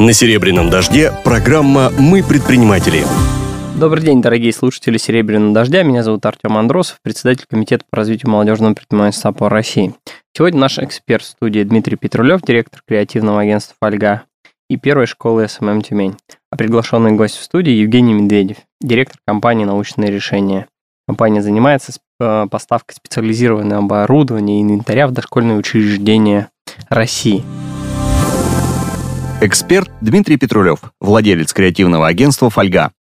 На «Серебряном дожде» программа «Мы предприниматели». Добрый день, дорогие слушатели «Серебряного дождя». Меня зовут Артем Андросов, председатель Комитета по развитию молодежного предпринимательства по России. Сегодня наш эксперт в студии Дмитрий Петрулев, директор креативного агентства «Фольга» и первой школы SMM «Тюмень». А приглашенный гость в студии Евгений Медведев, директор компании «Научные решения». Компания занимается э, поставкой специализированного оборудования и инвентаря в дошкольные учреждения России. Эксперт Дмитрий Петрулев, владелец креативного агентства «Фольга».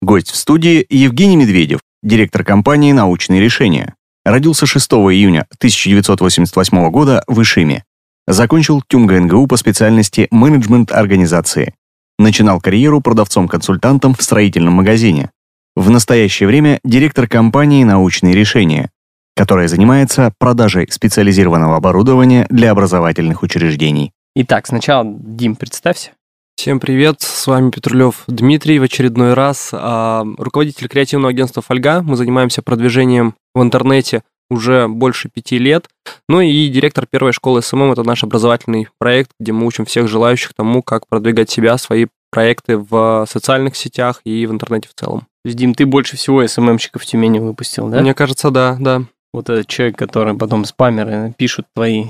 Гость в студии Евгений Медведев, директор компании «Научные решения». Родился 6 июня 1988 года в Ишиме. Закончил ТюМГ НГУ по специальности менеджмент организации. Начинал карьеру продавцом-консультантом в строительном магазине. В настоящее время директор компании «Научные решения», которая занимается продажей специализированного оборудования для образовательных учреждений. Итак, сначала, Дим, представься. Всем привет, с вами Петрулев Дмитрий в очередной раз, а, руководитель креативного агентства «Фольга». Мы занимаемся продвижением в интернете уже больше пяти лет. Ну и директор первой школы СММ – это наш образовательный проект, где мы учим всех желающих тому, как продвигать себя, свои проекты в социальных сетях и в интернете в целом. То есть, Дим, ты больше всего СММщиков в Тюмени выпустил, да? Мне кажется, да, да. Вот этот человек, который потом спамеры пишут твои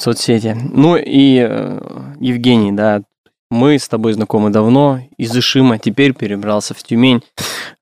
соцсети. Ну и э, Евгений, да, мы с тобой знакомы давно, из Ишима, теперь перебрался в Тюмень.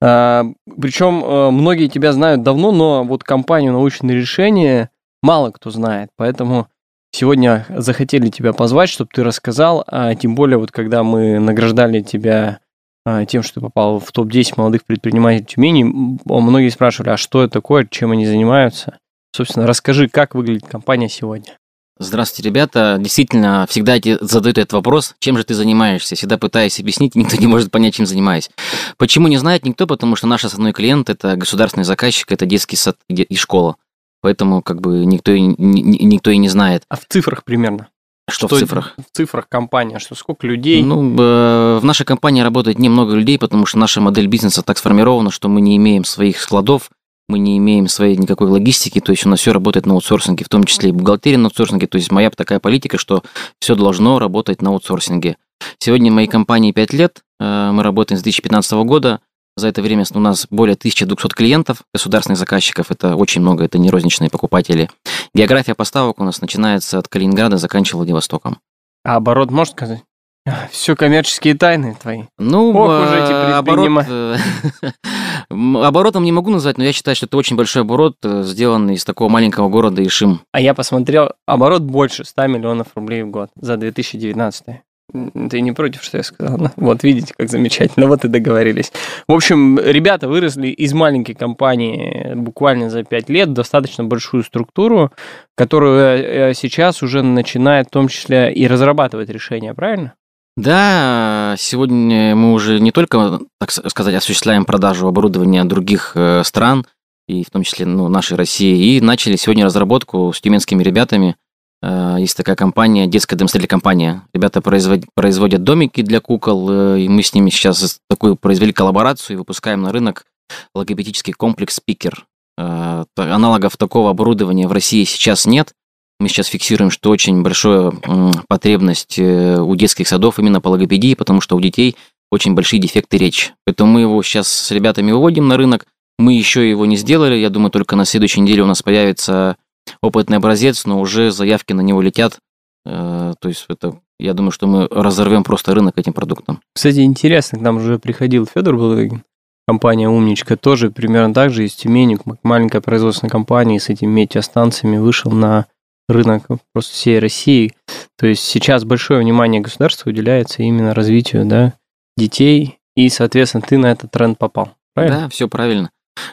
А, причем э, многие тебя знают давно, но вот компанию «Научные решения» мало кто знает, поэтому сегодня захотели тебя позвать, чтобы ты рассказал, а тем более вот когда мы награждали тебя а, тем, что ты попал в топ-10 молодых предпринимателей Тюмени, многие спрашивали, а что это такое, чем они занимаются? Собственно, расскажи, как выглядит компания сегодня. Здравствуйте, ребята. Действительно, всегда задают этот вопрос, чем же ты занимаешься. Всегда пытаюсь объяснить, никто не может понять, чем занимаюсь. Почему не знает никто? Потому что наш основной клиент – это государственный заказчик, это детский сад и школа. Поэтому как бы никто, и, никто и не знает. А в цифрах примерно? Что, что в цифрах? В цифрах компания, что сколько людей? Ну, в нашей компании работает немного людей, потому что наша модель бизнеса так сформирована, что мы не имеем своих складов, мы не имеем своей никакой логистики, то есть у нас все работает на аутсорсинге, в том числе и бухгалтерия на аутсорсинге, то есть моя такая политика, что все должно работать на аутсорсинге. Сегодня моей компании 5 лет, э, мы работаем с 2015 года, за это время у нас более 1200 клиентов, государственных заказчиков, это очень много, это не розничные покупатели. География поставок у нас начинается от Калининграда, заканчивая Владивостоком. А оборот можешь сказать? Все коммерческие тайны твои. Ну, Ох, уже эти э, оборот, э, оборотом не могу назвать, но я считаю, что это очень большой оборот, э, сделанный из такого маленького города Ишим. А я посмотрел, оборот больше 100 миллионов рублей в год за 2019. Ты не против, что я сказал? Вот, видите, как замечательно. Вот и договорились. В общем, ребята выросли из маленькой компании буквально за 5 лет достаточно большую структуру, которую сейчас уже начинает в том числе и разрабатывать решения, правильно? Да, сегодня мы уже не только, так сказать, осуществляем продажу оборудования других э, стран, и в том числе ну, нашей России, и начали сегодня разработку с тюменскими ребятами. Э, есть такая компания, детская домостроительная компания. Ребята производят, производят домики для кукол, э, и мы с ними сейчас такую произвели коллаборацию и выпускаем на рынок логопедический комплекс «Спикер». Аналогов такого оборудования в России сейчас нет. Мы сейчас фиксируем, что очень большая потребность э, у детских садов именно по логопедии, потому что у детей очень большие дефекты речи. Поэтому мы его сейчас с ребятами выводим на рынок. Мы еще его не сделали. Я думаю, только на следующей неделе у нас появится опытный образец, но уже заявки на него летят. Э, то есть это, я думаю, что мы разорвем просто рынок этим продуктом. Кстати, интересно, к нам уже приходил Федор Балыгин, компания «Умничка», тоже примерно так же из Тюмени, маленькая производственная компания с этими метеостанциями вышел на рынок просто всей России. То есть сейчас большое внимание государства уделяется именно развитию да, детей, и, соответственно, ты на этот тренд попал. Правильно? Да, все правильно.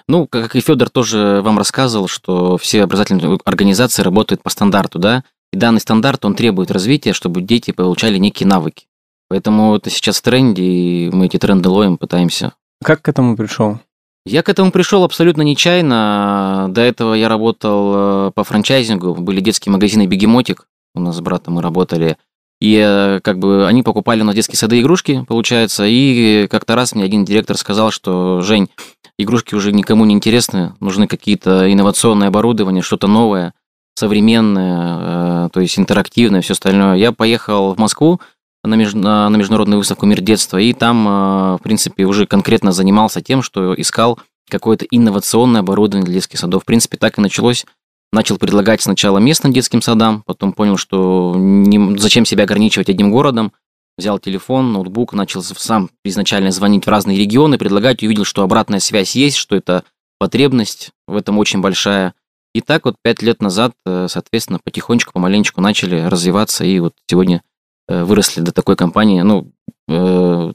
Ну, как и Федор тоже вам рассказывал, что все образовательные организации работают по стандарту, да, и данный стандарт, он требует развития, чтобы дети получали некие навыки. Поэтому это сейчас в тренде, и мы эти тренды ловим, пытаемся. Как к этому пришел? Я к этому пришел абсолютно нечаянно. До этого я работал э, по франчайзингу, были детские магазины «Бегемотик», у нас с братом мы работали. И э, как бы они покупали на детские сады игрушки, получается, и как-то раз мне один директор сказал, что «Жень, игрушки уже никому не интересны, нужны какие-то инновационные оборудования, что-то новое, современное, э, то есть интерактивное, все остальное». Я поехал в Москву, на, меж- на на международную выставку «Мир детства», и там, э, в принципе, уже конкретно занимался тем, что искал какое-то инновационное оборудование для детских садов. В принципе, так и началось. Начал предлагать сначала местным детским садам, потом понял, что не- зачем себя ограничивать одним городом. Взял телефон, ноутбук, начал сам изначально звонить в разные регионы, предлагать, увидел, что обратная связь есть, что это потребность в этом очень большая. И так вот пять лет назад, э, соответственно, потихонечку, помаленечку начали развиваться, и вот сегодня выросли до такой компании. Ну, э,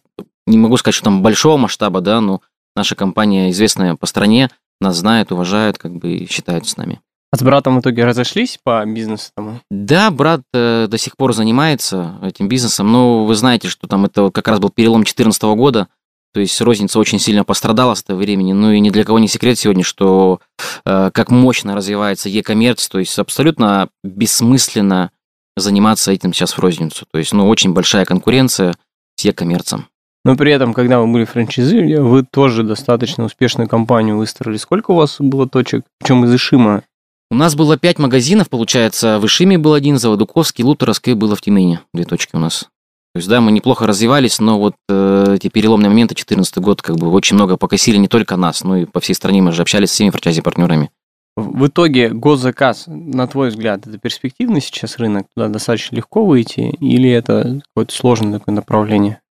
не могу сказать, что там большого масштаба, да, но наша компания известная по стране, нас знают, уважают, как бы и считают с нами. А с братом в итоге разошлись по бизнесу тому? Да, брат э, до сих пор занимается этим бизнесом, но вы знаете, что там это как раз был перелом 2014 года, то есть розница очень сильно пострадала с этого времени, ну и ни для кого не секрет сегодня, что э, как мощно развивается e-коммерц, то есть абсолютно бессмысленно заниматься этим сейчас в розницу, то есть ну очень большая конкуренция с e-коммерцем. Но при этом, когда вы были франчайзи, вы тоже достаточно успешную компанию выстроили. Сколько у вас было точек? Причем из Ишима? У нас было пять магазинов, получается, в Ишиме был один, Заводуковский, Лутеровской было в Тюмени, две точки у нас. То есть, да, мы неплохо развивались, но вот э, эти переломные моменты, 2014 год, как бы очень много покосили не только нас, но и по всей стране мы же общались с всеми франчайзи-партнерами. В итоге госзаказ, на твой взгляд, это перспективный сейчас рынок? Туда достаточно легко выйти? Или это какое-то сложное такое направление?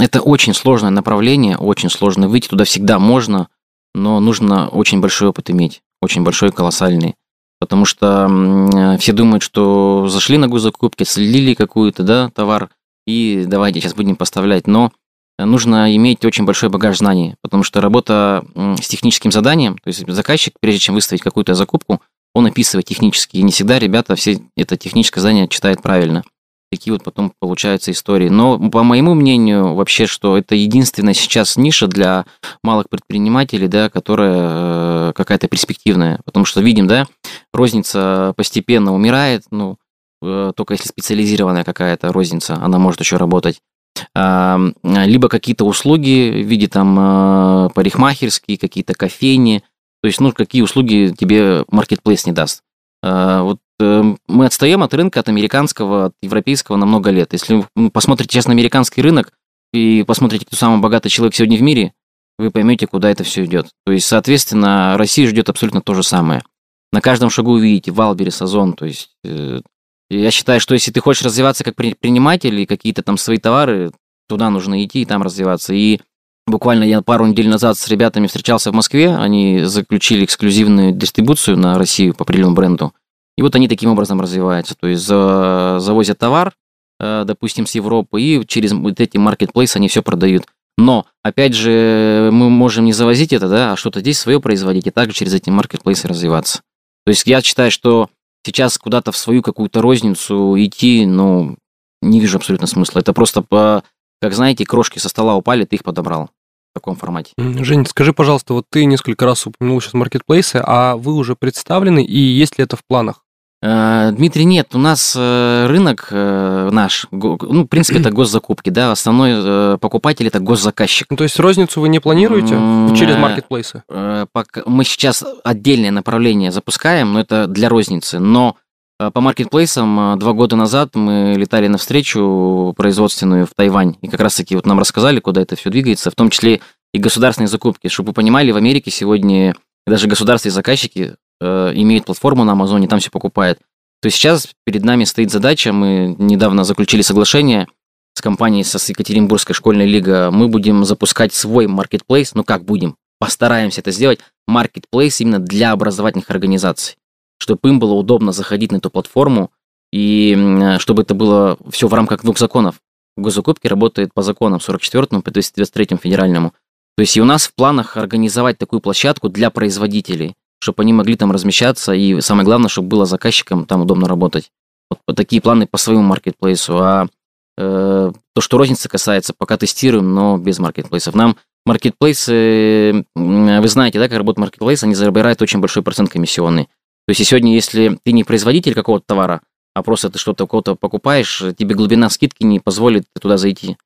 Это очень сложное направление, очень сложно. Выйти туда всегда можно, но нужно очень большой опыт иметь, очень большой, колоссальный. Потому что э, все думают, что зашли на госзакупки, слили какую-то, да, товар, и давайте сейчас будем поставлять. Но нужно иметь очень большой багаж знаний, потому что работа с техническим заданием, то есть заказчик, прежде чем выставить какую-то закупку, он описывает технически, и не всегда ребята все это техническое задание читают правильно. Такие вот потом получаются истории. Но по моему мнению, вообще, что это единственная сейчас ниша для малых предпринимателей, да, которая э, какая-то перспективная. Потому что видим, да, розница постепенно умирает, ну, э, только если специализированная какая-то розница, она может еще работать. А, Либо какие-то услуги в виде там э, парикмахерские, какие-то кофейни. То есть, ну, какие услуги тебе маркетплейс не даст. А, Вот э, мы отстаем от рынка, от американского, от европейского на много лет. Если вы посмотрите сейчас на американский рынок и посмотрите, кто самый богатый человек сегодня в мире, вы поймете, куда это все идет. То есть, соответственно, Россия ждет абсолютно то же самое. На каждом шагу увидите Wildberries, Озон. То есть, э, я считаю, что если ты хочешь развиваться как предприниматель и какие-то там свои товары, туда нужно идти и там развиваться. И буквально я пару недель назад с ребятами встречался в Москве, они заключили эксклюзивную дистрибуцию на Россию по определенному бренду. И вот они таким образом развиваются. То есть за- завозят товар, э, допустим, с Европы, и через вот эти маркетплейсы они все продают. Но, опять же, мы можем не завозить это, да, а что-то здесь свое производить, и также через эти маркетплейсы развиваться. То есть я считаю, что сейчас куда-то в свою какую-то розницу идти, ну, не вижу абсолютно смысла. Это просто по, как знаете, крошки со стола упали, ты их подобрал в таком формате. Жень, скажи, пожалуйста, вот ты несколько раз упомянул сейчас маркетплейсы, а вы уже представлены и есть ли это в планах? Э, Дмитрий, нет, у нас э, рынок э, наш, ну, в принципе, это госзакупки, да, основной покупатель это госзаказчик. Ну, то есть розницу вы не планируете через маркетплейсы? Пока- Мы сейчас отдельное направление запускаем, но это для розницы. Но по маркетплейсам два года назад мы летали на встречу производственную в Тайвань. И как раз-таки вот нам рассказали, куда это все двигается, в том числе и государственные закупки. Чтобы вы понимали, в Америке сегодня даже государственные заказчики э, имеют платформу на Амазоне, там все покупают. То есть сейчас перед нами стоит задача, мы недавно заключили соглашение с компанией со с Екатеринбургской школьной лига, мы будем запускать свой маркетплейс, ну как будем, постараемся это сделать, маркетплейс именно для образовательных организаций, чтобы им было удобно заходить на эту платформу и чтобы это было все в рамках двух законов. Госзакупки работает по законам 44 по 223 федеральному. То есть и у нас в планах организовать такую площадку для производителей, чтобы они могли там размещаться, и самое главное, чтобы было заказчикам там удобно работать. Вот такие планы по своему маркетплейсу. А э, то, что розницы касается, пока тестируем, но без маркетплейсов. Нам маркетплейсы, вы знаете, да, как работает маркетплейс, они забирают очень большой процент комиссионный. То есть и сегодня, если ты не производитель какого-то товара, а просто ты что-то у кого-то покупаешь, тебе глубина скидки не позволит туда зайти.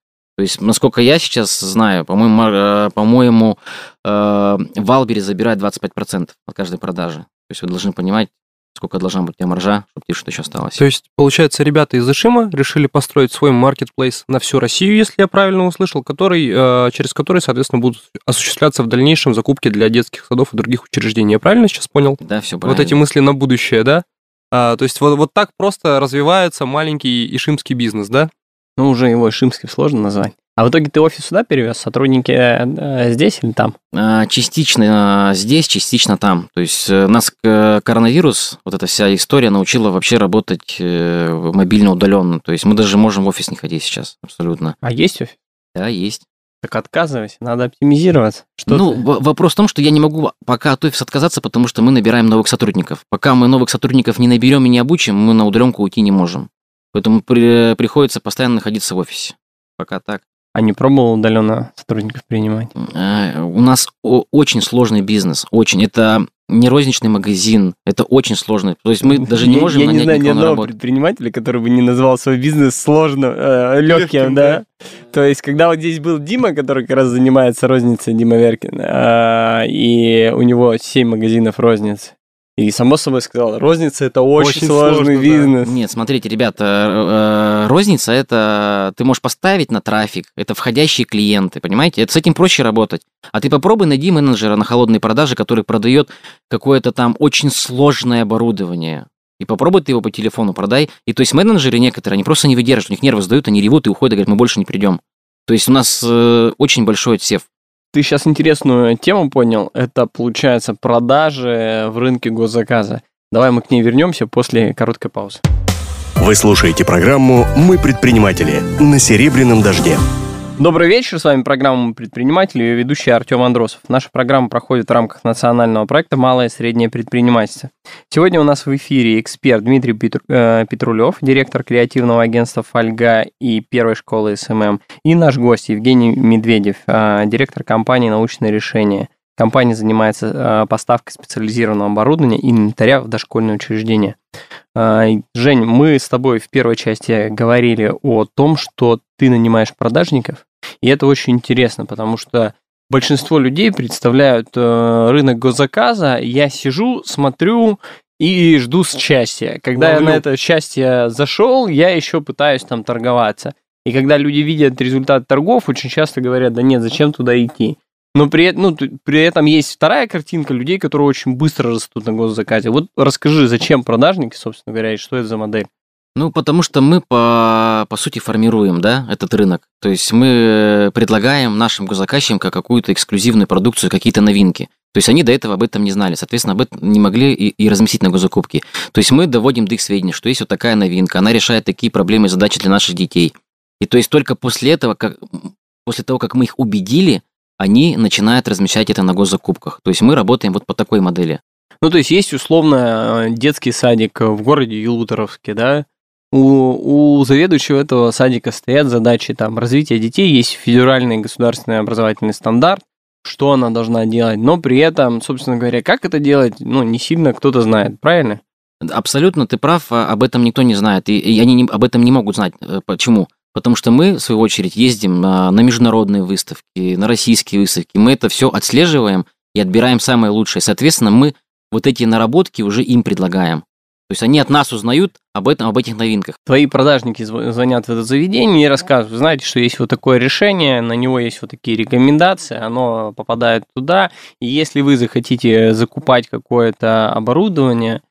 То есть, насколько я сейчас знаю, по-моему, э, по-моему, э, Валбери забирает 25% от каждой продажи. То есть вы должны понимать, сколько должна быть у тебя маржа, чтобы тебе что-то еще осталось. То есть, получается, ребята из Ишима решили построить свой маркетплейс на всю Россию, если я правильно услышал, который, э, через который, соответственно, будут осуществляться в дальнейшем закупки для детских садов и других учреждений. Я правильно сейчас понял? Да, все правильно. Вот эти мысли на будущее, да? А, то есть вот, вот так просто развивается маленький ишимский бизнес, да? Ну, уже его Ишимским сложно назвать. А в итоге ты офис сюда перевез? Сотрудники э, здесь или там? А, Частично а, здесь, частично там. То есть э, нас э, коронавирус, вот эта вся история научила вообще работать мобильно удаленно. То есть мы даже можем в офис не ходить сейчас, абсолютно. А есть офис? Да, есть. Так отказывайся, надо оптимизироваться. Что ну, ты? вопрос в том, что я не могу пока от офиса отказаться, потому что мы набираем новых сотрудников. Пока мы новых сотрудников не наберем и не обучим, мы на удаленку уйти не можем. Поэтому при- приходится постоянно находиться в офисе. Пока так. А не пробовал удаленно сотрудников принимать? Э, У нас очень сложный бизнес, очень. Это не розничный магазин, это очень сложно. То есть мы даже не Я- можем Я не нанять знаю ни одного предпринимателя, который бы не назвал свой бизнес сложным, легким, Лёгким, да. То есть, когда вот здесь был Дима, который как раз занимается розницей, Дима Веркин, а, и у него 7 магазинов розницы. И само собой сказал, розница это очень, Очень сложный сложно, да. бизнес. Нет, смотрите, ребята, э, э, розница это ты можешь поставить на трафик, это входящие клиенты, понимаете? Это с этим проще работать. А ты попробуй найди менеджера на холодной продаже, который продает какое-то там очень сложное оборудование. И попробуй ты его по телефону продай. И то есть менеджеры некоторые, они просто не выдерживают, у них нервы сдают, они ревут и уходят, и говорят, мы больше не придем. То есть у нас э, очень большой отсев. Ты сейчас интересную тему понял. Это, получается, продажи в рынке госзаказа. Давай мы к ней вернемся после короткой паузы. Вы слушаете программу «Мы предприниматели» на «Серебряном дожде». Добрый вечер, с вами программа «Мы «Предприниматели» и ее ведущий Артем Андросов. Наша программа проходит в рамках национального проекта «Малое и среднее предпринимательство». Сегодня у нас в эфире эксперт Дмитрий Петру- э, Петрулев, директор креативного агентства «Фольга» и первой школы SMM, и наш гость Евгений Медведев, э, директор компании «Научные решения». Компания занимается э, поставкой специализированного оборудования и инвентаря в дошкольные учреждения. А, Жень, мы с тобой в первой части говорили о том, что ты нанимаешь продажников, и это очень интересно, потому что большинство людей представляют э, рынок госзаказа. Я сижу, смотрю и жду счастья. Когда я Ловлю. на это счастье зашел, я еще пытаюсь там торговаться. И когда люди видят результат торгов, очень часто говорят, да нет, зачем туда идти? Но при, ну, при этом есть вторая картинка людей, которые очень быстро растут на госзаказе. Вот расскажи, зачем продажники, собственно говоря, и что это за модель? Ну, потому что мы, по, по сути, формируем, да, этот рынок. То есть мы предлагаем нашим госзаказчикам как какую-то эксклюзивную продукцию, какие-то новинки. То есть они до этого об этом не знали, соответственно, об этом не могли и, и разместить на госзакупке. То есть мы доводим до их сведения, что есть вот такая новинка, она решает такие проблемы и задачи для наших детей. И то есть только после этого, как, после того, как мы их убедили, они начинают размещать это на госзакупках. То есть мы работаем вот по такой модели. Ну, то есть есть условно э, детский садик в городе Юлуторовске, да? У, у заведующего этого садика стоят задачи там развития детей, есть федеральный государственный образовательный стандарт, что она должна делать, но при этом, собственно говоря, как это делать, ну, не сильно кто-то знает, правильно? Абсолютно ты прав, а об этом никто не знает, и, и они не- об этом не могут знать. Э, Почему? Потому что мы, в свою очередь, ездим на, на международные выставки, на российские выставки, мы это все отслеживаем и отбираем самое лучшее. Соответственно, мы вот эти наработки уже им предлагаем. То есть они от нас узнают об этом, об этих новинках. Твои продажники зв- звонят в это заведение и рассказывают, знаете, что есть вот такое решение, на него есть вот такие рекомендации, оно попадает туда, и если вы захотите закупать какое-то оборудование,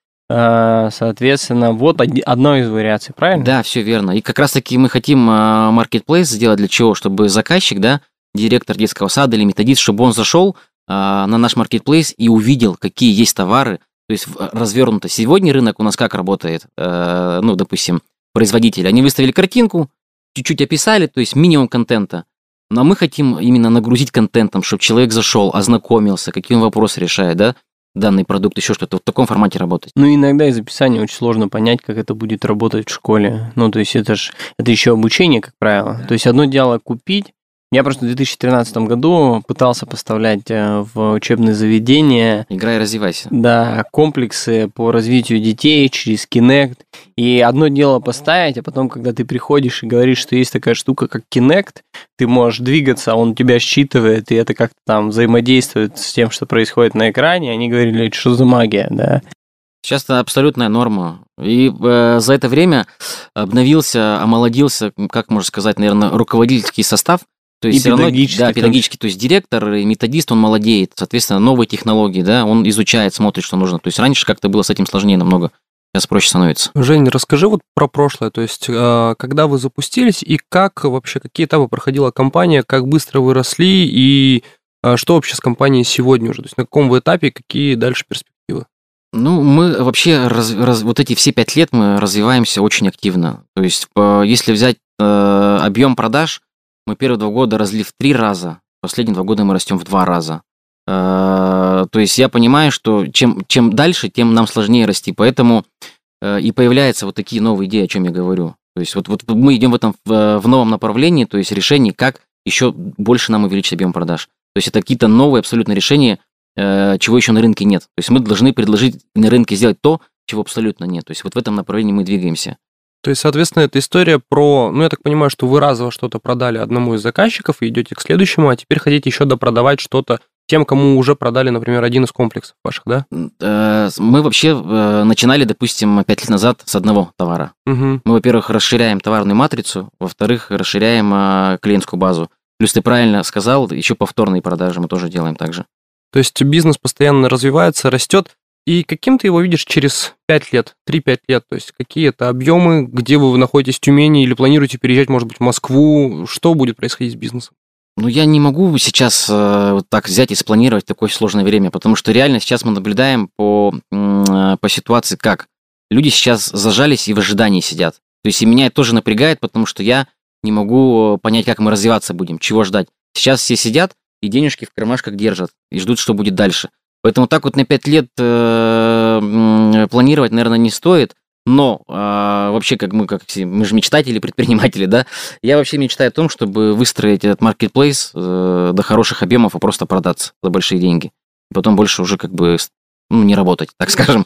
соответственно, вот одно из вариаций, правильно? Да, все верно. И как раз-таки мы хотим маркетплейс сделать для чего? Чтобы заказчик, да, директор детского сада или методист, чтобы он зашел а, на наш маркетплейс и увидел, какие есть товары, то есть развернуто. Сегодня рынок у нас как работает? Э, ну, допустим, производители. Они выставили картинку, чуть-чуть описали, то есть минимум контента. Но мы хотим именно нагрузить контентом, чтобы человек зашел, ознакомился, какие он вопросы решает, да, данный продукт, еще что-то. В таком формате работать. Ну, иногда из описания очень сложно понять, как это будет работать в школе. Ну, то есть это же это еще обучение, как правило. То есть одно дело купить. Я просто в 2013 году пытался поставлять э, в учебные заведения Играй развивайся. да, комплексы по развитию детей через Kinect. И одно дело поставить, а потом, когда ты приходишь и говоришь, что есть такая штука, как Kinect, ты можешь двигаться, он тебя считывает, и это как-то там взаимодействует с тем, что происходит на экране. Они говорили, что за магия, да. Сейчас это абсолютная норма. И э, за это время обновился, омолодился, как можно сказать, наверное, руководительский состав. То есть И всё равно- педагогический да, педагогический, то есть директор и методист, он молодеет, соответственно, новые технологии, да, он изучает, смотрит, что нужно. То есть раньше как-то было с этим сложнее намного, сейчас проще становится. Жень, расскажи вот про прошлое, то есть э, когда вы запустились и как вообще, какие этапы проходила компания, как быстро вы росли и э, что вообще с компанией сегодня уже, то есть на каком вы этапе, какие дальше перспективы? Ну, мы вообще, раз- раз- вот эти все пять лет мы развиваемся очень активно. То есть, по- если взять э, объем продаж, мы первые два года росли в три раза, последние два года мы растем в два раза. Э, то есть я понимаю, что чем, чем дальше, тем нам сложнее расти, поэтому э, и появляются вот такие новые идеи, о чем я говорю. То есть вот, вот мы идем в этом в, новом направлении, то есть решений, как еще больше нам увеличить объем продаж. То есть это какие-то новые абсолютно решения, э, чего еще на рынке нет. То есть мы должны предложить на рынке сделать то, чего абсолютно нет. То есть вот в этом направлении мы двигаемся. То есть, соответственно, это история про, ну, я так понимаю, что вы разово что-то продали одному из заказчиков и идете к следующему, а теперь хотите еще допродавать что-то тем, кому уже продали, например, один из комплексов ваших, да? Э, Мы вообще э, начинали, допустим, пять лет назад с одного товара. Угу. Мы, во-первых, расширяем товарную матрицу, во-вторых, расширяем э, клиентскую базу. Плюс ты правильно сказал, еще повторные продажи мы тоже делаем также. То есть бизнес постоянно развивается, растет. И каким ты его видишь через 5 лет, 3-5 лет? То есть какие это объемы, где вы находитесь в Тюмени или планируете переезжать, может быть, в Москву? Что будет происходить с бизнесом? Ну, я не могу сейчас э, вот так взять и спланировать такое сложное время, потому что реально сейчас мы наблюдаем по, э, по ситуации как. Люди сейчас зажались и в ожидании сидят. То есть и меня это тоже напрягает, потому что я не могу понять, как мы развиваться будем, чего ждать. Сейчас все сидят и денежки в кармашках держат и ждут, что будет дальше. Поэтому так вот на 5 лет э, планировать, наверное, не стоит. Но а, вообще, как мы, как все, мы же мечтатели, предприниматели, да, я вообще мечтаю о том, чтобы выстроить этот маркетплейс э, до хороших объемов и просто продаться за большие деньги. И потом больше уже как бы ну, не работать, так скажем.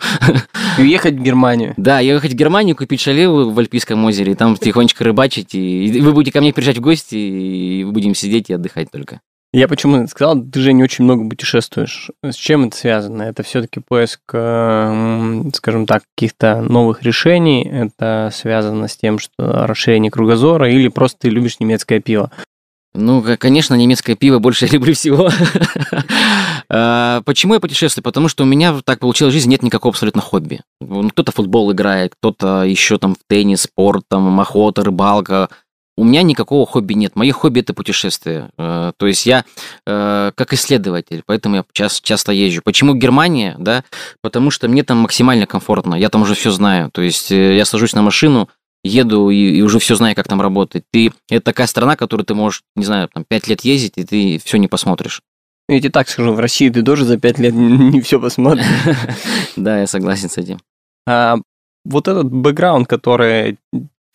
И уехать в Германию. Да, ехать в Германию, купить шале в Альпийском озере, и там тихонечко рыбачить, и и вы будете ко мне приезжать в гости, и будем сидеть и отдыхать только. Я почему сказал, ты же не очень много путешествуешь. С чем это связано? Это все-таки поиск, э, м, скажем так, каких-то новых решений. Это связано с тем, что расширение кругозора, или просто ты любишь немецкое пиво. Ну, конечно, немецкое пиво больше я люблю всего. А, Почему я путешествую? Потому что у меня так получилось в жизни, нет никакого абсолютно хобби. Ну, Кто-то футбол играет, кто-то еще там в теннис, спорт, там охота, рыбалка. У меня никакого хобби нет. Мое хобби это путешествие. Э, То есть я э, как исследователь, поэтому я час- часто езжу. Почему Германия? Да, потому что мне там максимально комфортно. Я там уже все знаю. То есть э, я сажусь на машину, еду и, и уже все знаю, как там работать. Ты, это такая страна, которую ты можешь, не знаю, там, пять лет ездить, и ты все не посмотришь. Я тебе так скажу, в России ты тоже за пять лет не все посмотришь. Да, я согласен с этим. А вот этот бэкграунд, который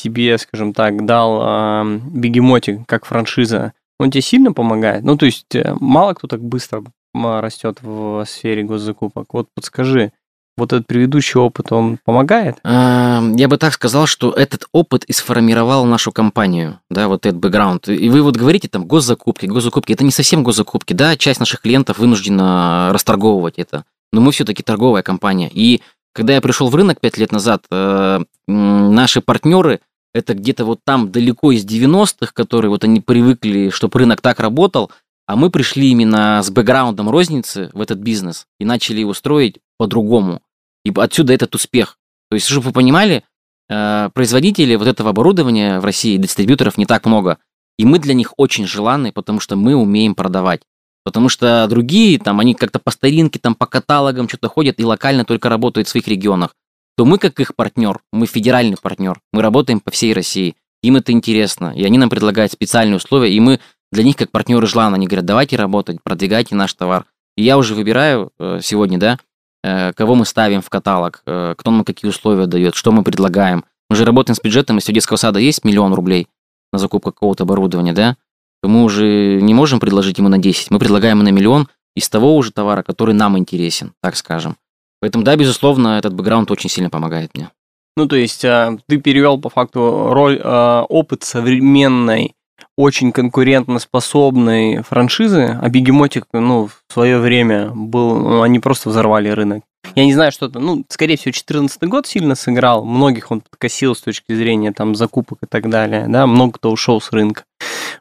тебе, скажем так, дал а, Бегемотик как франшиза, он тебе сильно помогает? Ну, то есть э, мало кто так быстро растет в сфере госзакупок. Вот подскажи, вот этот предыдущий опыт, он помогает? Я бы так сказал, что этот опыт и сформировал нашу компанию, да, вот этот бэкграунд. И вы вот говорите там госзакупки, госзакупки. Это не совсем госзакупки, да, часть наших клиентов вынуждена расторговывать это. Но мы все-таки торговая компания. И когда я пришел в рынок пять лет назад, э, наши партнеры, это где-то вот там далеко из 90-х, которые вот они привыкли, чтобы рынок так работал, а мы пришли именно с бэкграундом розницы в этот бизнес и начали его строить по-другому. И отсюда этот успех. То есть, чтобы вы понимали, э, производителей вот этого оборудования в России, дистрибьюторов не так много. И мы для них очень желанны, потому что мы умеем продавать. Потому что другие, там, они как-то по старинке, там, по каталогам что-то ходят и локально только работают в своих регионах. То мы, как их партнер, мы федеральный партнер, мы работаем по всей России. Им это интересно, и они нам предлагают специальные условия, и мы для них как партнеры желанны. Они говорят, давайте работать, продвигайте наш товар. И я уже выбираю э, сегодня, да, э, кого мы ставим в каталог, э, кто нам какие условия дает, что мы предлагаем. Мы же работаем с бюджетом, если у детского сада есть миллион рублей на закупку какого-то оборудования, да, то мы уже не можем предложить ему на 10, мы предлагаем на миллион из того уже товара, который нам интересен, так скажем. Поэтому, да, безусловно, этот бэкграунд очень сильно помогает мне. Ну, то есть а, ты перевел по факту роль, а, опыт современной, очень конкурентоспособной франшизы, а Бегемотик, ну, в свое время был, ну, они просто взорвали рынок. Я не знаю, что-то, ну, скорее всего, 2014 год сильно сыграл, многих он подкосил с точки зрения там закупок и так далее, да, много кто ушел с рынка.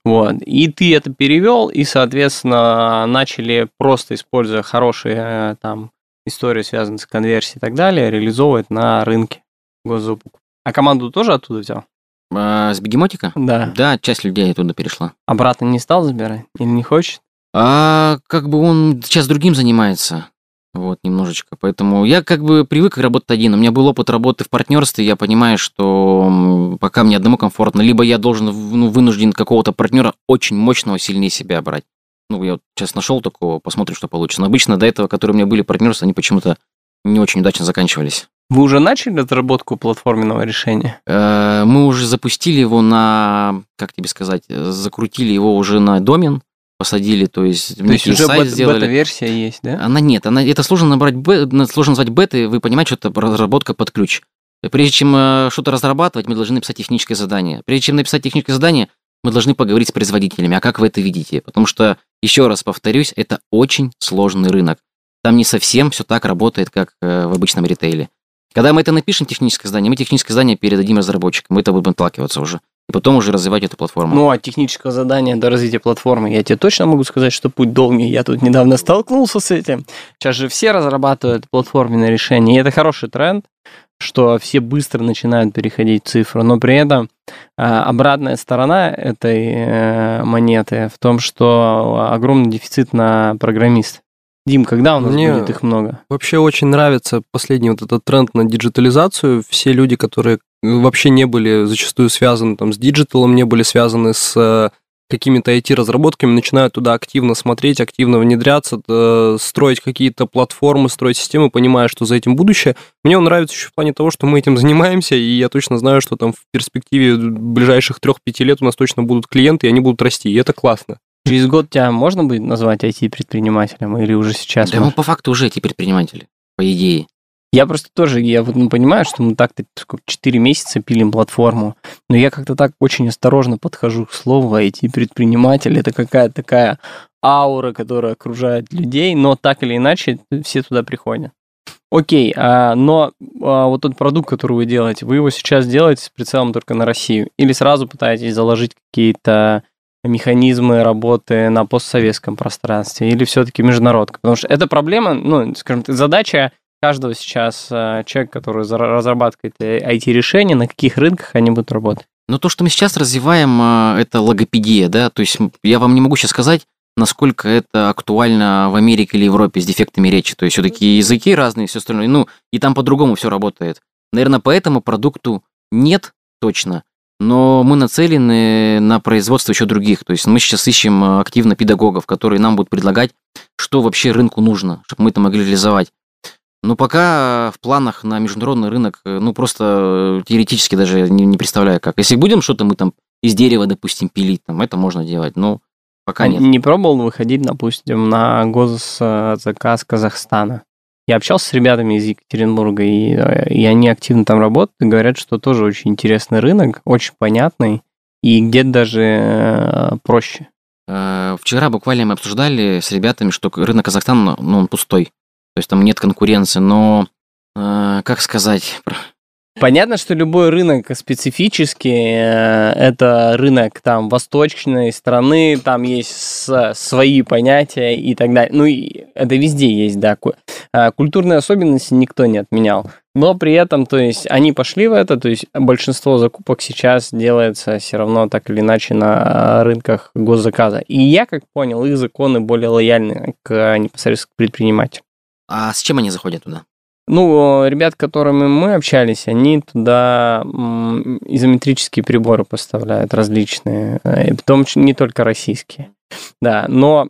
Вот. И ты это перевел, и, соответственно, начали просто, используя хорошие э, там истории, связанные с конверсией и так далее, реализовывать на рынке госзакупок. А команду тоже оттуда взял? А, с бегемотика? Да. Да, часть людей оттуда перешла. Обратно не стал забирать? Или не хочет? А как бы он сейчас другим занимается. Вот, немножечко. Поэтому я как бы привык работать один. У меня был опыт работы в партнерстве, я понимаю, что пока мне одному комфортно, либо я должен, ну, вынужден какого-то партнера очень мощного, сильнее себя брать. Ну, я вот сейчас нашел такого, посмотрим, что получится. Но обычно до этого, которые у меня были партнерства, они почему-то не очень удачно заканчивались. Вы уже начали разработку платформенного решения? Э, мы уже запустили его на, как тебе сказать, закрутили его уже на домен, посадили, то есть то есть уже сайт бета, сделали. бета-версия есть, да? Она нет, она, это сложно набрать, сложно назвать бетой, вы понимаете, что это разработка под ключ. Прежде чем э, что-то разрабатывать, мы должны написать техническое задание. Прежде чем написать техническое задание, мы должны поговорить с производителями, а как вы это видите? Потому что, еще раз повторюсь, это очень сложный рынок. Там не совсем все так работает, как э, в обычном ритейле. Когда мы это напишем, техническое задание, мы техническое задание передадим разработчикам, мы это будем отталкиваться уже и потом уже развивать эту платформу. Ну, а техническое задание до развития платформы, я тебе точно могу сказать, что путь долгий. Я тут недавно столкнулся с этим. Сейчас же все разрабатывают платформенные решения, и это хороший тренд, что все быстро начинают переходить в цифру, но при этом а, обратная сторона этой э, монеты в том, что огромный дефицит на программистов. Дим, когда у нас Мне будет их много? Вообще очень нравится последний вот этот тренд на диджитализацию. Все люди, которые вообще не были зачастую связаны там, с диджиталом, не были связаны с э, какими-то IT-разработками, начинают туда активно смотреть, активно внедряться, э, строить какие-то платформы, строить системы, понимая, что за этим будущее. Мне он нравится еще в плане того, что мы этим занимаемся, и я точно знаю, что там в перспективе ближайших трех-пяти лет у нас точно будут клиенты, и они будут расти, и это классно. Через год тебя можно будет назвать IT-предпринимателем или уже сейчас? Да мы по факту уже IT-предприниматели, по идее. Я просто тоже, я вот ну, понимаю, что мы так-то 4 месяца пилим платформу, но я как-то так очень осторожно подхожу к слову IT-предприниматель. Это какая-то такая аура, которая окружает людей, но так или иначе все туда приходят. Окей, а, но а, вот тот продукт, который вы делаете, вы его сейчас делаете с прицелом только на Россию? Или сразу пытаетесь заложить какие-то механизмы работы на постсоветском пространстве или все-таки международка? Потому что эта проблема, ну, скажем так, задача каждого сейчас э, человека, который разрабатывает IT-решения, на каких рынках они будут работать? Но то, что мы сейчас развиваем, э, это логопедия, да, то есть я вам не могу сейчас сказать, насколько это актуально в Америке или Европе с дефектами речи. То есть все-таки языки разные, все остальное. Ну, и там по-другому все работает. Наверное, поэтому продукту нет точно, но мы нацелены на производство еще других. То есть мы сейчас ищем э, активно педагогов, которые нам будут предлагать, что вообще рынку нужно, чтобы мы это могли реализовать. Но пока в планах на международный рынок, э, ну просто э, теоретически даже не, не представляю как. Если будем что-то мы там из дерева, допустим, пилить, там это можно делать, но пока нет. Не пробовал выходить, допустим, на госзаказ Казахстана? Я общался с ребятами из Екатеринбурга, и, э, и они активно там работают, и говорят, что тоже очень интересный рынок, очень понятный, и где-то даже э, проще. Э, вчера буквально мы обсуждали с ребятами, что рынок Казахстана, ну, он пустой. То есть там нет конкуренции, но, как сказать, Понятно, что любой рынок специфический, э, это рынок там восточной страны, там есть свои понятия и так далее. Ну, и это везде есть, да. Э, культурные особенности никто не отменял. Но при этом, то есть, они пошли в это, то есть, большинство закупок сейчас делается все равно так или иначе на рынках госзаказа. И я, как понял, их законы более лояльны к непосредственно к предпринимателю. А с чем они заходят туда? Ну, ребят, с которыми мы общались, они туда изометрические приборы поставляют различные, э, в том числе не только российские. Да, но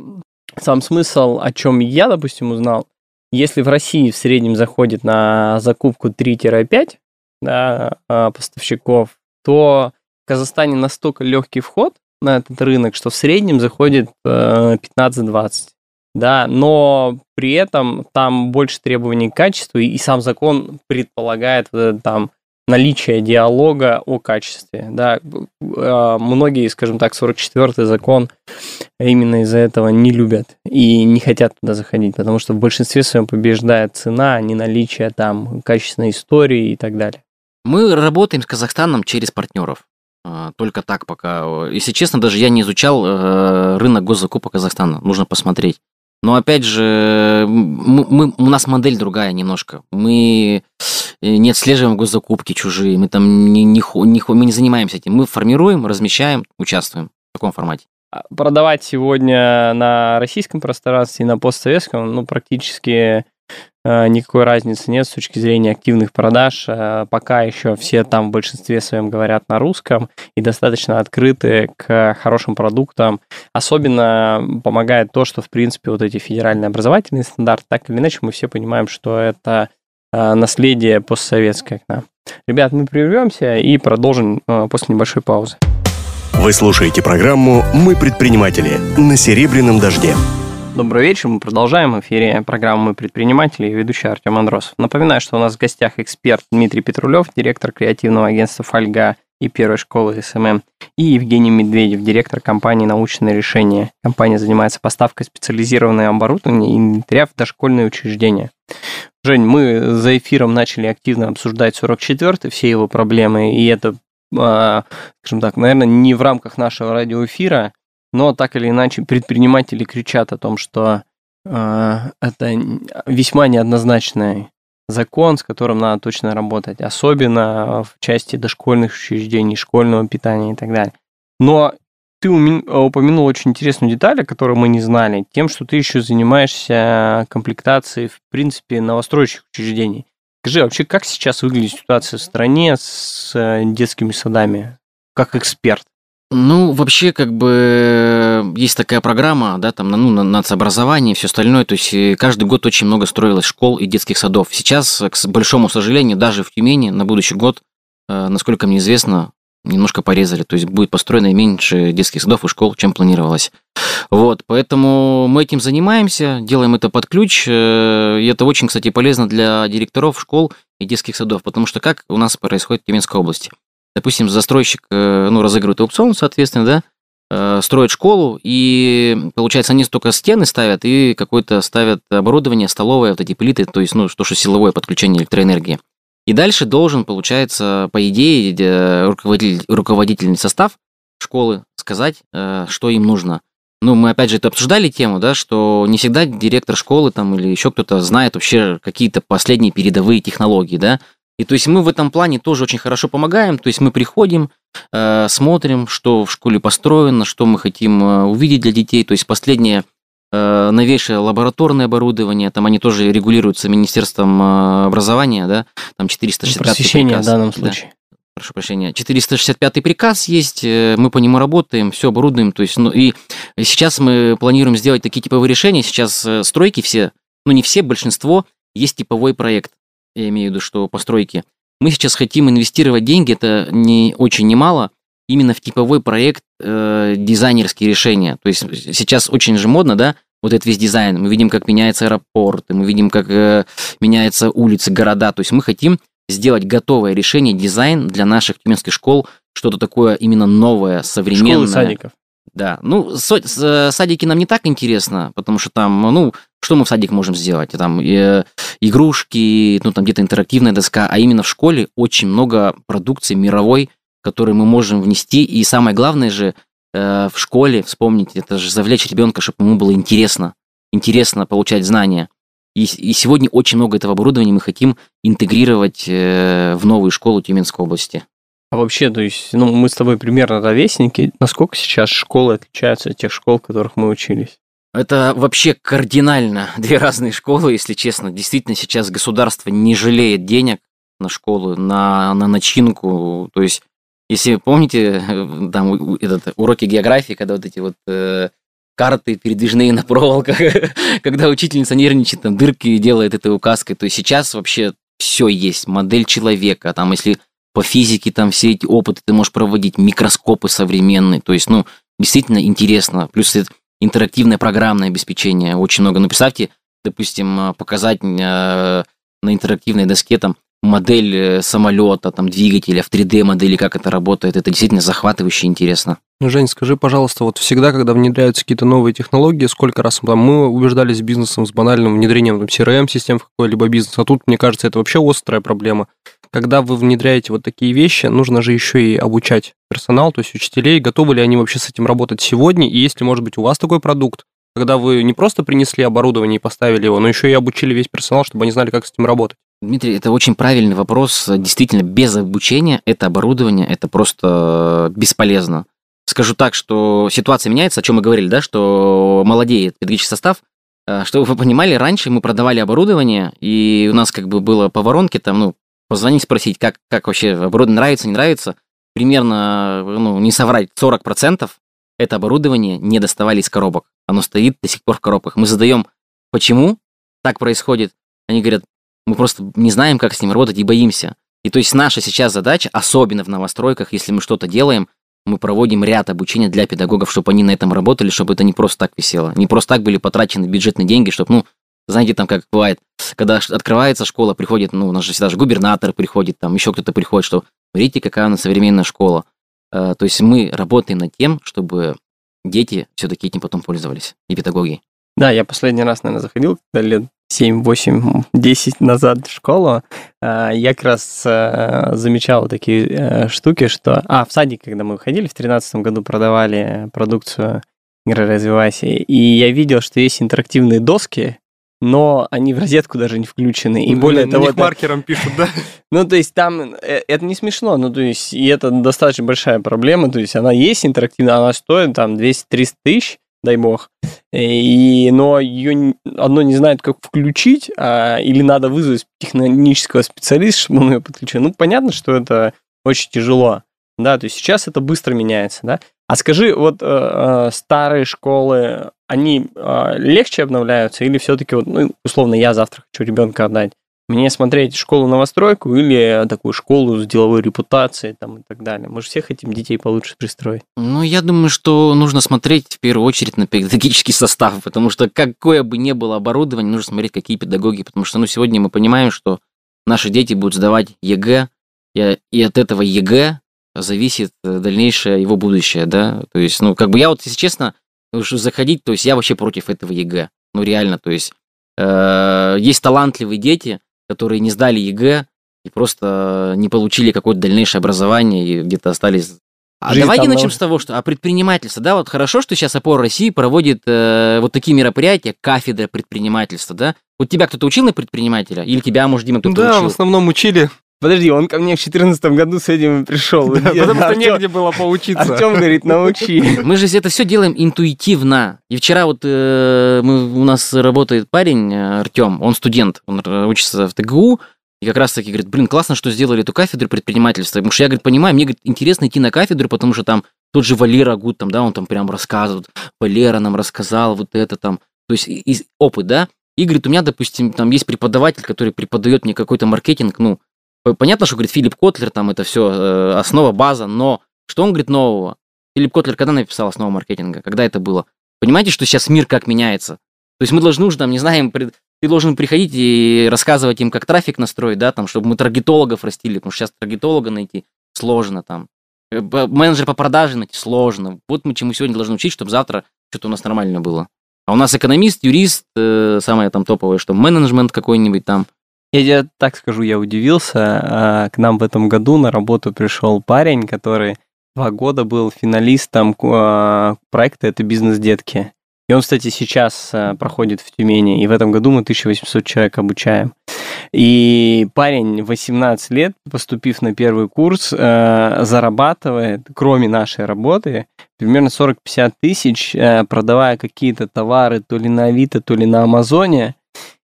сам смысл, о чем я, допустим, узнал, если в России в среднем заходит на закупку 3-5 да, а, поставщиков, то в Казахстане настолько легкий вход на этот рынок, что в среднем заходит 15-20. Э, да, но при этом там больше требований к качеству, и сам закон предполагает там наличие диалога о качестве. Да, а, многие, скажем так, 44-й закон именно из-за этого не любят и не хотят туда заходить, потому что в большинстве своем побеждает цена, а не наличие там качественной истории и так далее. Мы работаем с Казахстаном через партнеров. А, только так пока. Если честно, даже я не изучал э, рынок госзакупок Казахстана. Нужно посмотреть. Но опять же, мы, мы, у нас модель другая немножко. Мы э, не отслеживаем госзакупки чужие, мы там не, не, не, мы не занимаемся этим. Мы формируем, размещаем, участвуем в таком формате. А продавать сегодня на российском пространстве и на постсоветском, ну, практически никакой разницы нет с точки зрения активных продаж. Э, пока еще все там в большинстве своем говорят на русском и достаточно открыты к хорошим продуктам. Особенно помогает то, что, в принципе, вот эти федеральные образовательные стандарты, так или иначе, мы все понимаем, что это э, наследие постсоветское к нам. Ребят, мы прервемся и продолжим после небольшой паузы. Вы слушаете программу «Мы предприниматели» на «Серебряном дожде». Добрый вечер, мы продолжаем в эфире программы «Предприниматели» и ведущий Артем Андросов. Напоминаю, что у нас в гостях эксперт Дмитрий Петрулев, директор креативного агентства «Фольга» и первой школы SMM, и Евгений Медведев, директор компании «Научные решения». Компания занимается поставкой специализированного оборудования и инвентаря в дошкольные учреждения. Жень, мы за эфиром начали активно обсуждать 44-й, все его проблемы, и это, а, скажем так, наверное, не в рамках нашего радиоэфира, но так или иначе предприниматели кричат о том, что э, это весьма неоднозначный закон, с которым надо точно работать, особенно в части дошкольных учреждений, школьного питания и так далее. Но ты упомянул очень интересную деталь, о которой мы не знали, тем, что ты еще занимаешься комплектацией, в принципе, новостроящих учреждений. Скажи, вообще, как сейчас выглядит ситуация в стране с э, детскими садами, как эксперт? Ну, вообще, как бы, есть такая программа, да, там, ну, на нацобразование и все остальное, то есть э, каждый год очень много строилось школ и детских садов. Сейчас, к большому сожалению, даже в Тюмени на будущий год, э, насколько мне известно, немножко порезали, то есть будет построено меньше детских садов и школ, чем планировалось. Вот, поэтому мы этим занимаемся, делаем это под ключ, э, и это очень, кстати, полезно для директоров школ и детских садов, потому что как у нас происходит в Тюменской области – допустим, застройщик, э, ну, разыгрывает аукцион, соответственно, да, э, строит школу, и, получается, они столько стены ставят и какое-то ставят оборудование, столовое, вот эти плиты, то есть, ну, то, что силовое подключение электроэнергии. И дальше должен, получается, по идее, руководитель, руководительный состав школы сказать, э, что им нужно. Ну, мы опять же это обсуждали тему, да, что не всегда директор школы там или еще кто-то знает вообще какие-то последние передовые технологии, да. И то есть мы в этом плане тоже очень хорошо помогаем. То есть мы приходим, э, смотрим, что в школе построено, что мы хотим э, увидеть для детей. То есть последнее э, новейшее лабораторное оборудование, там они тоже регулируются Министерством образования, да, там 465 Просвещение приказ. в данном случае. Да прошу прощения, 465 приказ есть, мы по нему работаем, все оборудуем, то есть, ну и сейчас мы планируем сделать такие типовые решения, сейчас стройки все, ну не все, большинство, есть типовой проект я имею в виду, что постройки, мы сейчас хотим инвестировать деньги, это не очень немало, именно в типовой проект э, дизайнерские решения. То есть сейчас очень же модно, да, вот этот весь дизайн. Мы видим, как меняется аэропорт, мы видим, как э, меняются улицы, города. То есть мы хотим сделать готовое решение, дизайн для наших тюменских школ, что-то такое именно новое, современное. Школы садиков. Да, ну, садики нам не так интересно, потому что там, ну, что мы в садик можем сделать? Там э, игрушки, ну, там где-то интерактивная доска, а именно в школе очень много продукции мировой, которую мы можем внести, и самое главное же, э, в школе, вспомните, это же завлечь ребенка, чтобы ему было интересно, интересно получать знания. И, и сегодня очень много этого оборудования мы хотим интегрировать э, в новую школу Тюменской области. А вообще, то есть, ну, мы с тобой примерно ровесники. Насколько сейчас школы отличаются от тех школ, в которых мы учились? Это вообще кардинально две разные школы, если честно. Действительно, сейчас государство не жалеет денег на школу, на, на начинку. То есть, если помните, там этот, уроки географии, когда вот эти вот э, карты передвижные на проволоках, когда учительница нервничает, там дырки делает этой указкой, то сейчас вообще все есть, модель человека, там если по физике там все эти опыты ты можешь проводить, микроскопы современные, то есть, ну, действительно интересно. Плюс это интерактивное программное обеспечение очень много. Ну, представьте, допустим, показать э, на интерактивной доске там модель э, самолета, там, двигателя в 3D-модели, как это работает. Это действительно захватывающе интересно. Жень, скажи, пожалуйста, вот всегда, когда внедряются какие-то новые технологии, сколько раз там, мы убеждались бизнесом с банальным внедрением там, CRM-систем в какой-либо бизнес, а тут, мне кажется, это вообще острая проблема. Когда вы внедряете вот такие вещи, нужно же еще и обучать персонал, то есть учителей, готовы ли они вообще с этим работать сегодня, и если, может быть, у вас такой продукт, когда вы не просто принесли оборудование и поставили его, но еще и обучили весь персонал, чтобы они знали, как с этим работать. Дмитрий, это очень правильный вопрос. Действительно, без обучения это оборудование, это просто бесполезно. Скажу так, что ситуация меняется, о чем мы говорили, да, что молодеет педагогический состав. Э, чтобы вы понимали, раньше мы продавали оборудование, и у нас как бы было по воронке, там, ну, позвонить, спросить, как, как вообще оборудование нравится, не нравится. Примерно, ну, не соврать, 40% это оборудование не доставали из коробок. Оно стоит до сих пор в коробках. Мы задаем, почему так происходит. Они говорят, мы просто не знаем, как с ним работать и боимся. И то есть наша сейчас задача, особенно в новостройках, если мы что-то делаем, мы проводим ряд обучения для педагогов, чтобы они на этом работали, чтобы это не просто так висело. Не просто так были потрачены бюджетные деньги, чтобы, ну, знаете, там как бывает, когда открывается школа, приходит, ну, у нас же всегда же губернатор приходит, там еще кто-то приходит, что, смотрите, какая у нас современная школа. Э, то есть мы работаем над тем, чтобы дети все-таки этим потом пользовались, и педагоги. Да, я последний раз, наверное, заходил, лет 7, 8, 10 назад в школу, э, я как раз э, замечал такие штуки, что... А, в садик, когда мы выходили, в 2013 году продавали продукцию игры «Развивайся», и я видел, что есть интерактивные доски, но они в розетку даже не включены. И более на того... них это- маркером пишут, да? Ну, то есть там э, это не смешно, ну, то есть и это достаточно большая проблема, то есть она есть интерактивная, она стоит там 200-300 тысяч, дай бог, и, но ее одно не знает, как включить, а, или надо вызвать технического специалиста, чтобы он ее подключил. Ну, понятно, что это очень тяжело, да, то есть сейчас это быстро меняется, да. А скажи, вот э, э, старые школы, они э, легче обновляются или все-таки, вот, ну, условно, я завтра хочу ребенка отдать, мне смотреть школу-новостройку или такую школу с деловой репутацией там, и так далее? Мы же всех хотим детей получше пристроить. Ну, я думаю, что нужно смотреть в первую очередь на педагогический состав, потому что какое бы ни было оборудование, нужно смотреть, какие педагоги, потому что ну, сегодня мы понимаем, что наши дети будут сдавать ЕГЭ, и от этого ЕГЭ зависит э, дальнейшее его будущее, да, то есть, ну, как бы я вот, если честно, уж заходить, то есть я вообще против этого ЕГЭ, ну, реально, то есть э, есть талантливые дети, которые не сдали ЕГЭ и просто не получили какое-то дальнейшее образование и где-то остались а Жизнь давайте начнем на- с того, что а предпринимательство, да, вот хорошо, что сейчас опора России проводит э, вот такие мероприятия, кафедра предпринимательства, да. Вот тебя кто-то учил на предпринимателя? Или тебя, может, Дима, кто-то Да, в учил? основном учили, Подожди, он ко мне в 2014 году с этим пришел. да, потому что негде было поучиться. Артем говорит, научи. Мы же это все делаем интуитивно. И вчера вот э, мы, у нас работает парень, Артем, он студент, он э, учится в ТГУ, и как раз таки говорит, блин, классно, что сделали эту кафедру предпринимательства. Потому что я, говорит, понимаю, мне, говорит, интересно идти на кафедру, потому что там тот же Валера Гуд, там, да, он там прям рассказывает, Валера нам рассказал вот это там, то есть и- и опыт, да. И, говорит, у меня, допустим, там есть преподаватель, который преподает мне какой-то маркетинг, ну, понятно, что, говорит, Филипп Котлер, там это все основа, база, но что он говорит нового? Филипп Котлер когда написал основу маркетинга? Когда это было? Понимаете, что сейчас мир как меняется? То есть мы должны уже, там, не знаем, ты должен приходить и рассказывать им, как трафик настроить, да, там, чтобы мы таргетологов растили, потому что сейчас таргетолога найти сложно, там. Э, Менеджер по продаже найти сложно. Вот мы чему сегодня должны учить, чтобы завтра что-то у нас нормально было. А у нас экономист, юрист, э, самое там топовое, что менеджмент какой-нибудь там. Я тебе так скажу, я удивился. а, К нам в этом году на работу пришел парень, который два года был финалистом а, проекта «Это бизнес-детки». И он, кстати, сейчас а, проходит в Тюмени, и в этом году мы 1800 человек обучаем. И парень 18 лет, поступив на первый курс, зарабатывает, кроме нашей работы, примерно 40-50 тысяч, продавая какие-то товары то ли на Авито, то ли на Амазоне.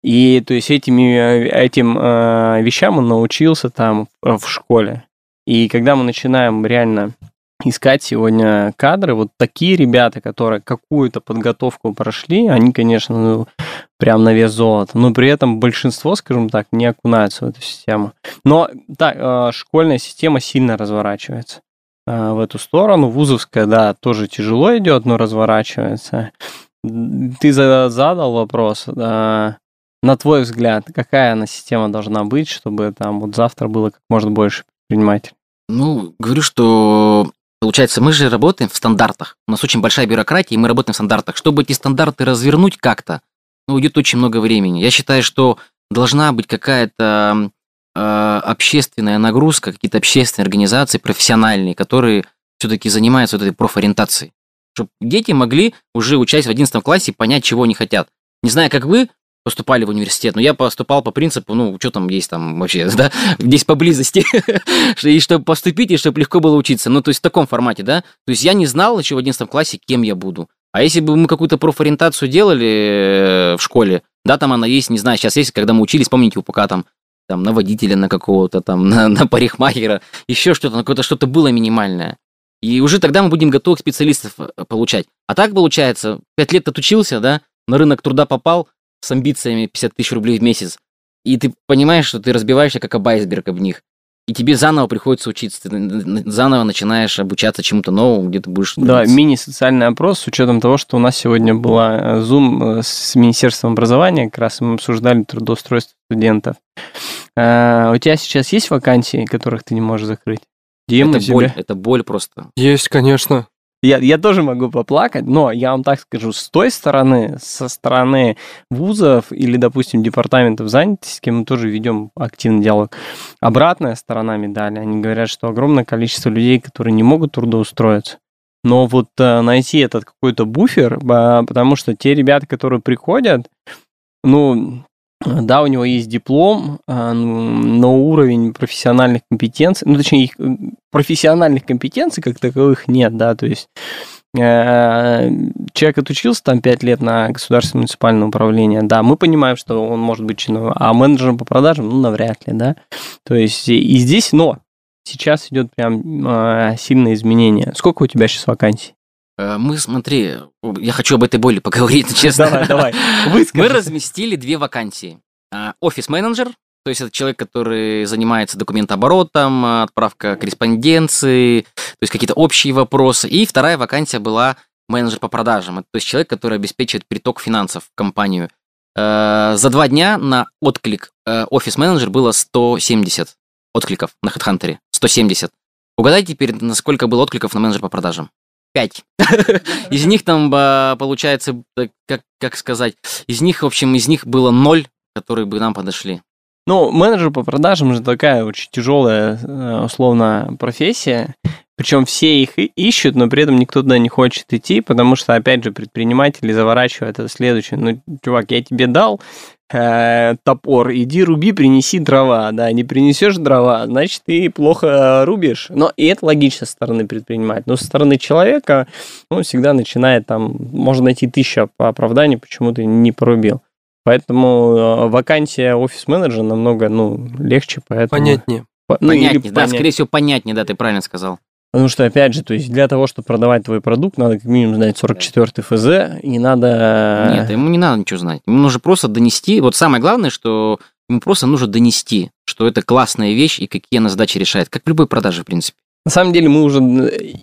И то есть этими, э, этим э, вещам он научился там э, в школе. И когда мы начинаем реально искать сегодня кадры, вот такие ребята, которые какую-то подготовку прошли, они, конечно, ну, прям на вес золота. Но при этом большинство, скажем так, не окунаются в эту систему. Но так, э, школьная система сильно разворачивается э, в эту сторону. Вузовская, да, тоже тяжело идет, но разворачивается. Ты за- задал вопрос. э, на твой взгляд, какая она система должна быть, чтобы там вот завтра было как можно больше предпринимателей? Ну, говорю, что получается, мы же работаем в стандартах. У нас очень большая бюрократия, и мы работаем в стандартах. Чтобы эти стандарты развернуть как-то, ну, уйдет очень много времени. Я считаю, что должна быть какая-то э, общественная нагрузка, какие-то общественные организации, профессиональные, которые все-таки занимаются вот этой профориентацией. Чтобы дети могли уже учась в 11 классе понять, чего они хотят. Не знаю, как вы, поступали в университет, но я поступал по принципу, ну, что там есть там вообще, да, здесь поблизости, и чтобы поступить, и чтобы легко было учиться, ну, то есть в таком формате, да, то есть я не знал еще в 11 классе, кем я буду. А если бы мы какую-то профориентацию делали э, в школе, да, там она есть, не знаю, сейчас есть, когда мы учились, помните, УПК там, там на водителя на какого-то, там, на, на парикмахера, еще что-то, на какое-то что-то было минимальное. И уже тогда мы будем готовы специалистов э, получать. А так получается, пять лет отучился, да, на рынок труда попал, с амбициями 50 тысяч рублей в месяц, и ты понимаешь, что ты разбиваешься как об айсберг об них, и тебе заново приходится учиться, ты заново начинаешь обучаться чему-то новому, где ты будешь... Да, мини-социальный опрос с учетом того, что у нас сегодня была э, Zoom э, с Министерством образования, как раз мы обсуждали трудоустройство студентов. А, у тебя сейчас есть вакансии, которых ты не можешь закрыть? Дима, это боль, это боль просто. Есть, конечно. Я, я тоже могу поплакать, но я вам так скажу, с той стороны, со стороны вузов или, допустим, департаментов занятости, с кем мы тоже ведем активный диалог, обратная сторона медали, они говорят, что огромное количество людей, которые не могут трудоустроиться, но вот э, найти этот какой-то буфер, э, потому что те ребята, которые приходят, ну, да, у него есть диплом, а, но уровень профессиональных компетенций, ну, точнее, их профессиональных компетенций как таковых нет, да, то есть э, человек отучился там 5 лет на государственное муниципальное управление, да, мы понимаем, что он может быть чиновником, а менеджером по продажам, ну, навряд ли, да, то есть и здесь, но сейчас идет прям э, сильное изменение. Сколько у тебя сейчас вакансий? Мы, смотри, я хочу об этой боли поговорить, честно. Давай, давай, Мы разместили две вакансии. А, офис-менеджер, то есть это человек, который занимается документооборотом, отправка корреспонденции, то есть какие-то общие вопросы. И вторая вакансия была менеджер по продажам, то есть человек, который обеспечивает приток финансов в компанию. Э, за два дня на отклик э, офис-менеджер было 170 откликов на HeadHunter. 170. Угадайте теперь, насколько было откликов на менеджер по продажам. 5. из них там, получается, как, как сказать, из них, в общем, из них было 0, которые бы нам подошли. Ну, менеджер по продажам же такая очень тяжелая, э, условно, профессия. Причем все их ищут, но при этом никто туда не хочет идти, потому что, опять же, предприниматели заворачивают это следующее. Ну, чувак, я тебе дал э, топор, иди руби, принеси дрова. Да, не принесешь дрова, значит, ты плохо рубишь. Но и это логично со стороны предпринимателя. Но со стороны человека он всегда начинает там, можно найти тысячу оправданий, почему ты не порубил. Поэтому э, вакансия офис-менеджера намного ну, легче, поэтому... Понятнее. Ну, понятнее, да, понять. скорее всего, понятнее, да, ты правильно сказал. Потому что, опять же, то есть для того, чтобы продавать твой продукт, надо как минимум знать 44 ФЗ, и надо... Нет, ему не надо ничего знать. Ему нужно просто донести... Вот самое главное, что ему просто нужно донести, что это классная вещь и какие она задачи решает, как в любой продаже, в принципе. На самом деле мы уже,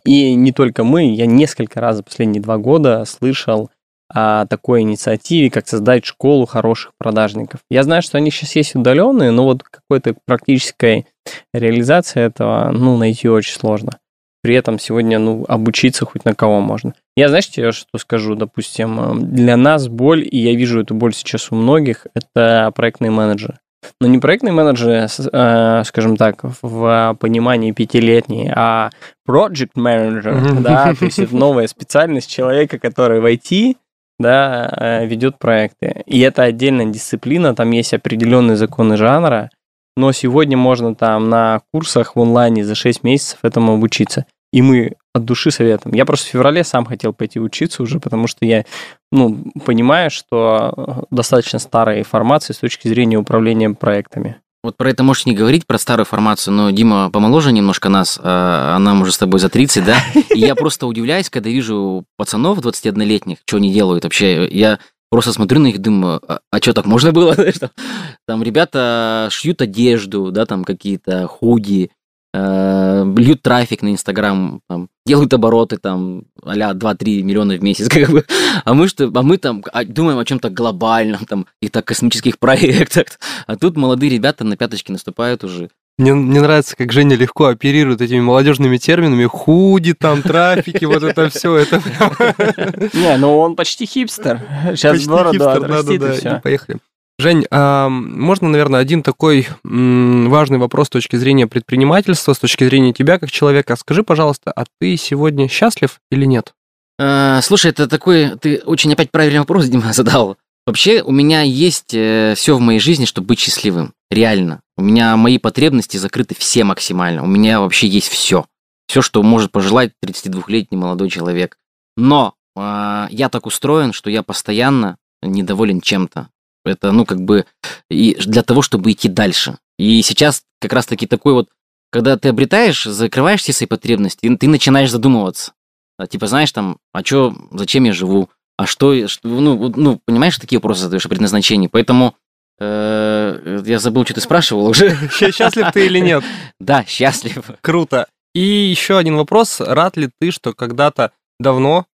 и не только мы, я несколько раз за последние два года слышал о такой инициативе, как создать школу хороших продажников. Я знаю, что они сейчас есть удаленные, но вот какой-то практической реализации этого, ну, найти очень сложно. При этом сегодня, ну, обучиться хоть на кого можно. Я, знаешь, тебе что скажу, допустим, э, для нас боль, и я вижу эту боль сейчас у многих, это проектные менеджеры. Но не проектные менеджеры, э, скажем так, в понимании пятилетней, а project manager, да, то есть это новая специальность человека, который в IT да, э, ведет проекты. И это отдельная дисциплина, там есть определенные законы жанра, но сегодня можно там на курсах в онлайне за 6 месяцев этому обучиться. И мы от души советуем. Я просто в феврале сам хотел пойти учиться уже, потому что я ну, понимаю, что достаточно старая информация с точки зрения управления проектами. Вот про это можешь не говорить, про старую формацию, но Дима помоложе немножко нас, а нам уже с тобой за 30, да? И я просто удивляюсь, когда вижу пацанов 21-летних, что они делают вообще. Я просто смотрю на них, думаю, а, а что, так можно было? Там ребята шьют одежду, да, там какие-то худи, э, льют трафик на Инстаграм, там, делают обороты там а-ля 2-3 миллиона в месяц, как бы. А мы что, а мы там а, думаем о чем-то глобальном, там, и так космических проектах. А тут молодые ребята на пяточки наступают уже. Мне, мне нравится, как Женя легко оперирует этими молодежными терминами. Худи, там, трафики, вот это все. Это Не, ну он почти хипстер. Сейчас Почти бороду хипстер, отрастит, и всё. и поехали. Жень, а можно, наверное, один такой важный вопрос с точки зрения предпринимательства, с точки зрения тебя как человека. Скажи, пожалуйста, а ты сегодня счастлив или нет? Э, Слушай, это такой, ты очень опять правильный вопрос, Дима, задал. Вообще, у меня есть все в моей жизни, чтобы быть счастливым. Реально. У меня мои потребности закрыты все максимально. У меня вообще есть все. Все, что может пожелать 32-летний молодой человек. Но э, я так устроен, что я постоянно недоволен чем-то. Это, ну, как бы, и для того, чтобы идти дальше. И сейчас как раз-таки такой вот, когда ты обретаешь, закрываешь все свои потребности, и ты начинаешь задумываться. А, Типа, знаешь, там, а что, зачем я живу? А что, что ну, ну, понимаешь, такие вопросы задаешь о предназначении. Поэтому э, я забыл, что ты спрашивал уже. Счастлив ты или нет? Да, счастлив. Круто. И еще один вопрос. Рад ли ты, что когда-то давно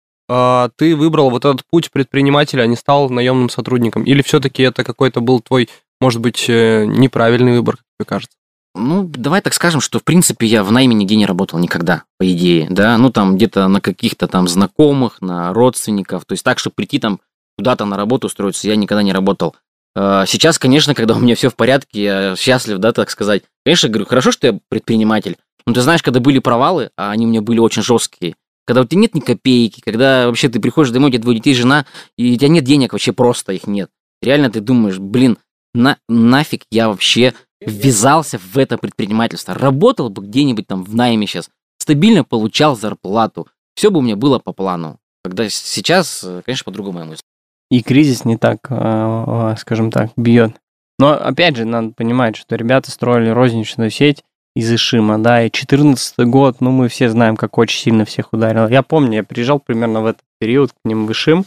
ты выбрал вот этот путь предпринимателя, а не стал наемным сотрудником? Или все-таки это какой-то был твой, может быть, э, неправильный выбор, как тебе кажется? Ну, давай так скажем, что, в принципе, я в найме нигде не работал никогда, по идее, да, ну, там, где-то на каких-то там знакомых, на родственников, то есть так, чтобы прийти там куда-то на работу устроиться, я никогда не работал. Э, Сейчас, конечно, когда у меня все в порядке, я счастлив, да, так сказать. Конечно, говорю, хорошо, что я предприниматель. Но ты знаешь, когда были провалы, а они у меня были очень жесткие, когда у тебя нет ни копейки, когда вообще ты приходишь домой, у тебя двое детей, жена, и у тебя нет денег, вообще просто их нет. Реально ты думаешь, блин, на, нафиг я вообще ввязался в это предпринимательство. Работал бы где-нибудь там в найме сейчас, стабильно получал зарплату. Все бы у меня было по плану. Когда сейчас, э, конечно, по-другому я мыслю. И кризис не так, э, э, скажем так, бьет. Но опять же, надо понимать, что ребята строили розничную сеть из Ишима, да, и 14 год, ну, мы все знаем, как очень сильно всех ударило. Я помню, я приезжал примерно в этот период к ним в Ишим,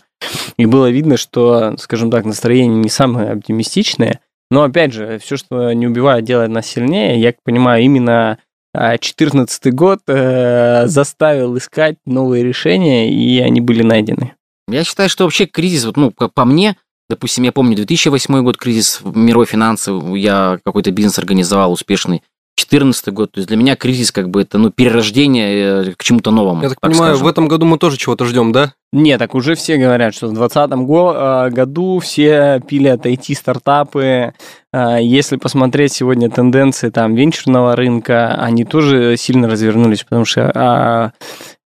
и было видно, что, скажем так, настроение не самое оптимистичное, но, опять же, все, что не убивает, делает нас сильнее. Я понимаю, именно 2014 год э, заставил искать новые решения, и они были найдены. Я считаю, что вообще кризис, вот, ну, по мне, допустим, я помню 2008 год кризис мировой финансовый, я какой-то бизнес организовал успешный. 2014 год, то есть для меня кризис как бы это, ну, перерождение э, к чему-то новому. Я так понимаю, скажем. в этом году мы тоже чего-то ждем, да? Не, так уже все говорят, что в 2020 году все пилят IT-стартапы. А, Если посмотреть сегодня тенденции там венчурного рынка, они тоже сильно развернулись, потому что а,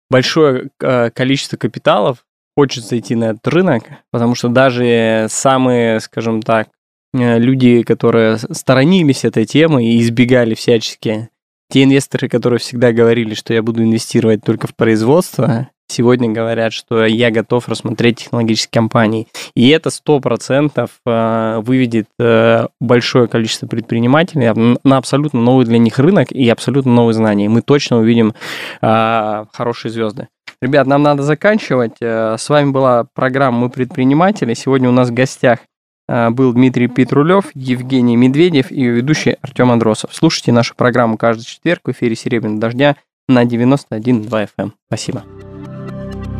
большое количество капиталов хочет зайти на этот рынок, потому что даже самые, скажем так, э, люди, которые сторонились этой темы и избегали всячески, те инвесторы, которые всегда говорили, что я буду инвестировать только в производство, сегодня говорят, что я готов рассмотреть технологические компании. И это 100% э, выведет э, большое количество предпринимателей на абсолютно новый для них рынок и абсолютно новые знания. Мы точно увидим э, хорошие звезды. Ребят, нам надо заканчивать. Э, С вами была программа «Мы предприниматели». Сегодня у нас в гостях э, был Дмитрий Петрулев, Евгений Медведев и ее ведущий Артем Андросов. Слушайте нашу программу каждый четверг в эфире «Серебряного дождя» на 91.2 FM. эм. Спасибо.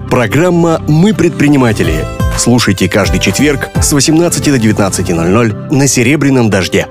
Программа «Мы предприниматели». Слушайте каждый четверг с 18 до 19.00 на «Серебряном дожде».